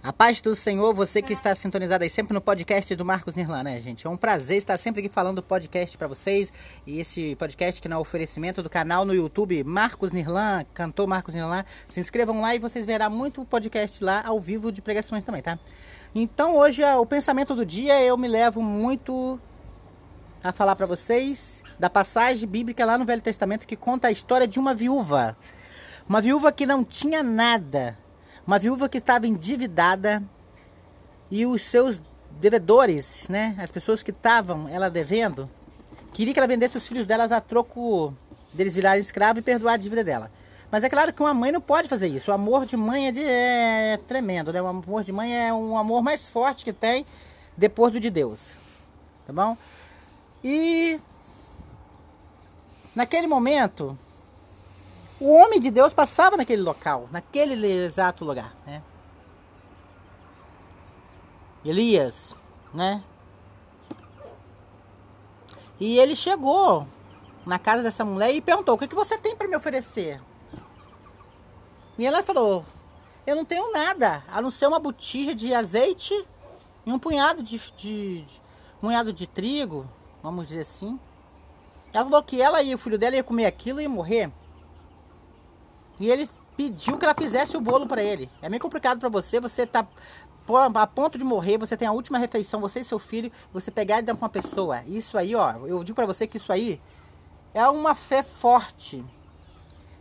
A paz do Senhor, você que está sintonizado aí sempre no podcast do Marcos Nirlan, né, gente? É um prazer estar sempre aqui falando do podcast para vocês. E esse podcast que é um oferecimento do canal no YouTube Marcos Nirlan, cantor Marcos Nirlan. Se inscrevam lá e vocês verão muito podcast lá ao vivo de pregações também, tá? Então hoje o pensamento do dia eu me levo muito a falar para vocês da passagem bíblica lá no Velho Testamento que conta a história de uma viúva. Uma viúva que não tinha nada uma viúva que estava endividada e os seus devedores, né, as pessoas que estavam ela devendo, queria que ela vendesse os filhos delas a troco deles virarem escravo e perdoar a dívida dela. Mas é claro que uma mãe não pode fazer isso. O amor de mãe é, de, é tremendo, né? O amor de mãe é um amor mais forte que tem depois do de Deus. Tá bom? E naquele momento, o homem de Deus passava naquele local, naquele exato lugar, né? Elias, né? E ele chegou na casa dessa mulher e perguntou: O que, que você tem para me oferecer? E ela falou: Eu não tenho nada, a não ser uma botija de azeite e um punhado de, de, de punhado de trigo, vamos dizer assim. Ela falou que ela e o filho dela ia comer aquilo e morrer. E ele pediu que ela fizesse o bolo para ele. É meio complicado para você, você tá a ponto de morrer, você tem a última refeição, você e seu filho, você pegar e dar para uma pessoa. Isso aí, ó, eu digo para você que isso aí é uma fé forte.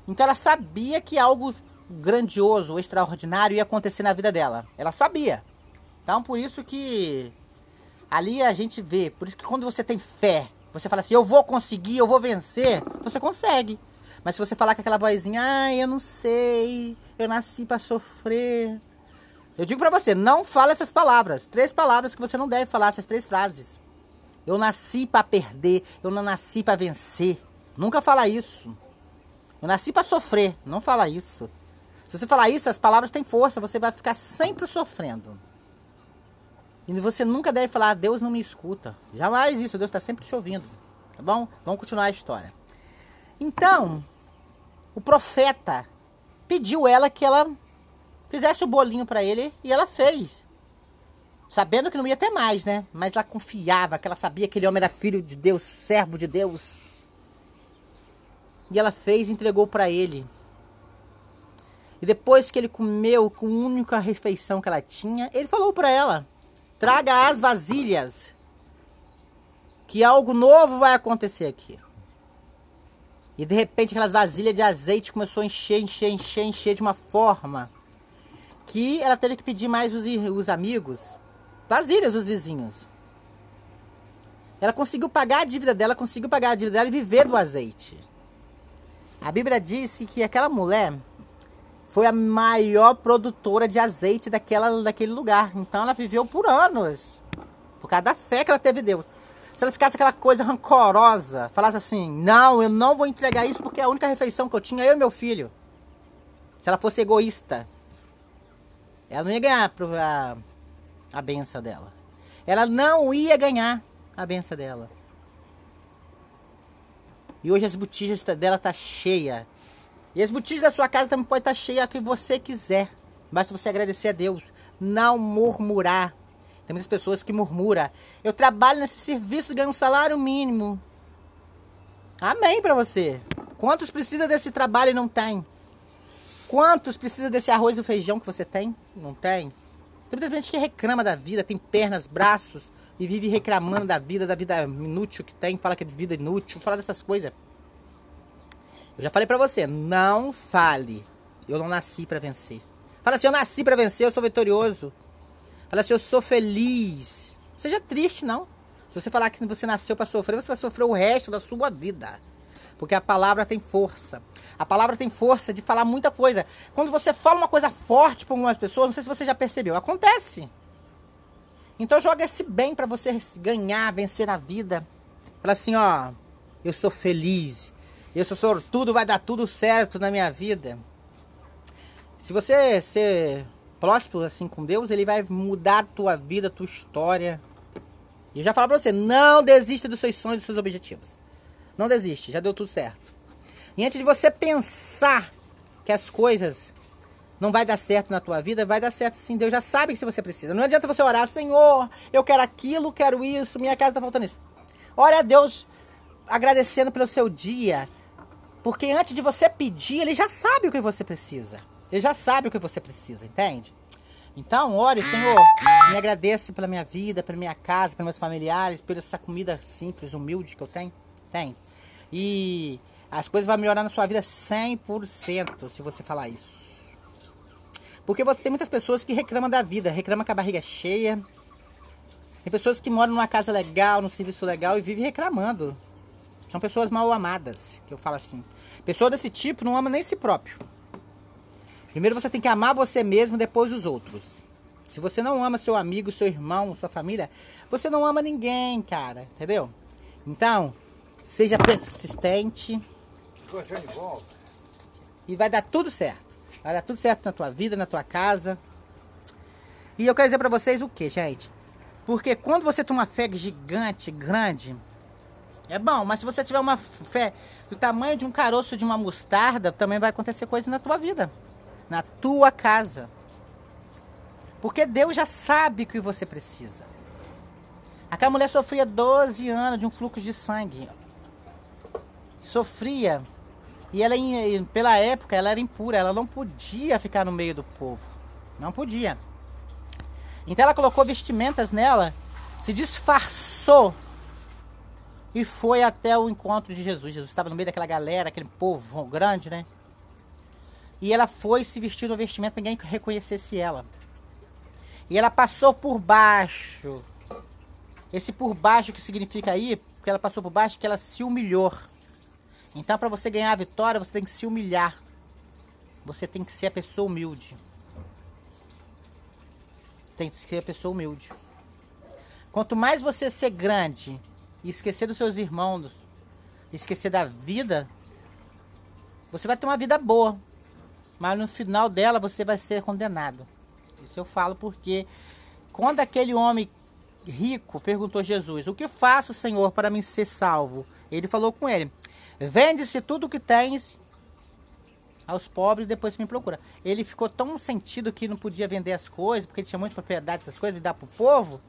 Então ela sabia que algo grandioso, extraordinário ia acontecer na vida dela. Ela sabia. Então por isso que ali a gente vê, por isso que quando você tem fé, você fala assim, eu vou conseguir, eu vou vencer, você consegue. Mas se você falar com aquela vozinha, ai, eu não sei, eu nasci para sofrer. Eu digo para você, não fala essas palavras. Três palavras que você não deve falar, essas três frases. Eu nasci para perder, eu não nasci para vencer. Nunca fala isso. Eu nasci para sofrer, não fala isso. Se você falar isso, as palavras têm força, você vai ficar sempre sofrendo. E você nunca deve falar, Deus não me escuta. Jamais isso, Deus está sempre te ouvindo. Tá bom? Vamos continuar a história. Então, o profeta pediu ela que ela fizesse o bolinho para ele e ela fez. Sabendo que não ia ter mais, né? Mas ela confiava, que ela sabia que aquele homem era filho de Deus, servo de Deus. E ela fez e entregou para ele. E depois que ele comeu com a única refeição que ela tinha, ele falou para ela: traga as vasilhas, que algo novo vai acontecer aqui. E de repente aquelas vasilhas de azeite começou a encher, encher, encher, encher de uma forma que ela teve que pedir mais os, os amigos, vasilhas os vizinhos. Ela conseguiu pagar a dívida dela, conseguiu pagar a dívida dela e viver do azeite. A Bíblia disse que aquela mulher foi a maior produtora de azeite daquela, daquele lugar. Então ela viveu por anos. Por causa da fé que ela teve em Deus. Se ela ficasse aquela coisa rancorosa, falasse assim: Não, eu não vou entregar isso porque é a única refeição que eu tinha, eu e meu filho. Se ela fosse egoísta, ela não ia ganhar a, a benção dela. Ela não ia ganhar a benção dela. E hoje as botijas dela tá cheia. E as botijas da sua casa também pode estar tá cheia a que você quiser. Basta você agradecer a Deus. Não murmurar. Tem muitas pessoas que murmuram. Eu trabalho nesse serviço e ganho um salário mínimo. Amém para você. Quantos precisa desse trabalho e não tem? Quantos precisa desse arroz e feijão que você tem? Não tem? Tem muita gente que reclama da vida, tem pernas, braços e vive reclamando da vida, da vida inútil que tem, fala que é vida inútil, fala dessas coisas. Eu já falei pra você, não fale. Eu não nasci para vencer. Fala assim, eu nasci para vencer, eu sou vitorioso. Fala assim, eu sou feliz. Seja triste, não. Se você falar que você nasceu para sofrer, você vai sofrer o resto da sua vida. Porque a palavra tem força. A palavra tem força de falar muita coisa. Quando você fala uma coisa forte para algumas pessoas, não sei se você já percebeu, acontece. Então joga esse bem para você ganhar, vencer na vida. Fala assim, ó, eu sou feliz. Eu sou sortudo, vai dar tudo certo na minha vida. Se você ser próspero assim com Deus, ele vai mudar a tua vida, a tua história. E eu já falo pra você, não desista dos seus sonhos, dos seus objetivos. Não desiste, já deu tudo certo. E antes de você pensar que as coisas não vai dar certo na tua vida, vai dar certo sim. Deus já sabe que se você precisa. Não adianta você orar, Senhor, eu quero aquilo, quero isso, minha casa está faltando isso. Ore a Deus agradecendo pelo seu dia. Porque antes de você pedir, ele já sabe o que você precisa. Ele já sabe o que você precisa, entende? Então, ore, Senhor, me agradeça pela minha vida, pela minha casa, pelos meus familiares, pela essa comida simples, humilde que eu tenho. Tem. E as coisas vão melhorar na sua vida 100% se você falar isso. Porque você, tem muitas pessoas que reclamam da vida, reclamam que a barriga é cheia. Tem pessoas que moram numa casa legal, num serviço legal e vivem reclamando. São pessoas mal amadas, que eu falo assim. Pessoa desse tipo não ama nem si próprio. Primeiro você tem que amar você mesmo, depois os outros. Se você não ama seu amigo, seu irmão, sua família, você não ama ninguém, cara. Entendeu? Então, seja persistente. E vai dar tudo certo. Vai dar tudo certo na tua vida, na tua casa. E eu quero dizer pra vocês o que, gente? Porque quando você tem uma fé gigante, grande, é bom, mas se você tiver uma fé do tamanho de um caroço de uma mostarda, também vai acontecer coisa na tua vida, na tua casa. Porque Deus já sabe o que você precisa. Aquela mulher sofria 12 anos de um fluxo de sangue. Sofria. E ela, pela época, ela era impura. Ela não podia ficar no meio do povo. Não podia. Então ela colocou vestimentas nela, se disfarçou e foi até o encontro de Jesus. Jesus estava no meio daquela galera, aquele povo grande, né? E ela foi se vestir no vestimento para ninguém reconhecesse ela. E ela passou por baixo. Esse por baixo que significa aí, porque ela passou por baixo, que ela se humilhou. Então, para você ganhar a vitória, você tem que se humilhar. Você tem que ser a pessoa humilde. Tem que ser a pessoa humilde. Quanto mais você ser grande e esquecer dos seus irmãos, esquecer da vida, você vai ter uma vida boa. Mas no final dela você vai ser condenado. Isso eu falo porque quando aquele homem rico perguntou a Jesus: O que faço, Senhor, para me ser salvo? Ele falou com ele: Vende-se tudo o que tens aos pobres e depois me procura. Ele ficou tão sentido que não podia vender as coisas, porque ele tinha muita propriedade, essas coisas, e dar pro povo.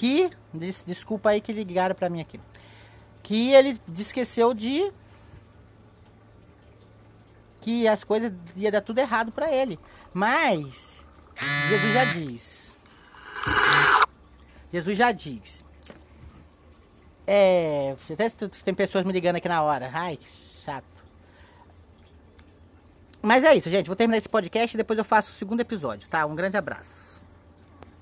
Que, des, desculpa aí que ligaram para mim aqui, que ele esqueceu de que as coisas ia dar tudo errado para ele. Mas Jesus já diz. Jesus já diz. É, até tem pessoas me ligando aqui na hora. Ai, que chato. Mas é isso, gente. Vou terminar esse podcast e depois eu faço o segundo episódio, tá? Um grande abraço.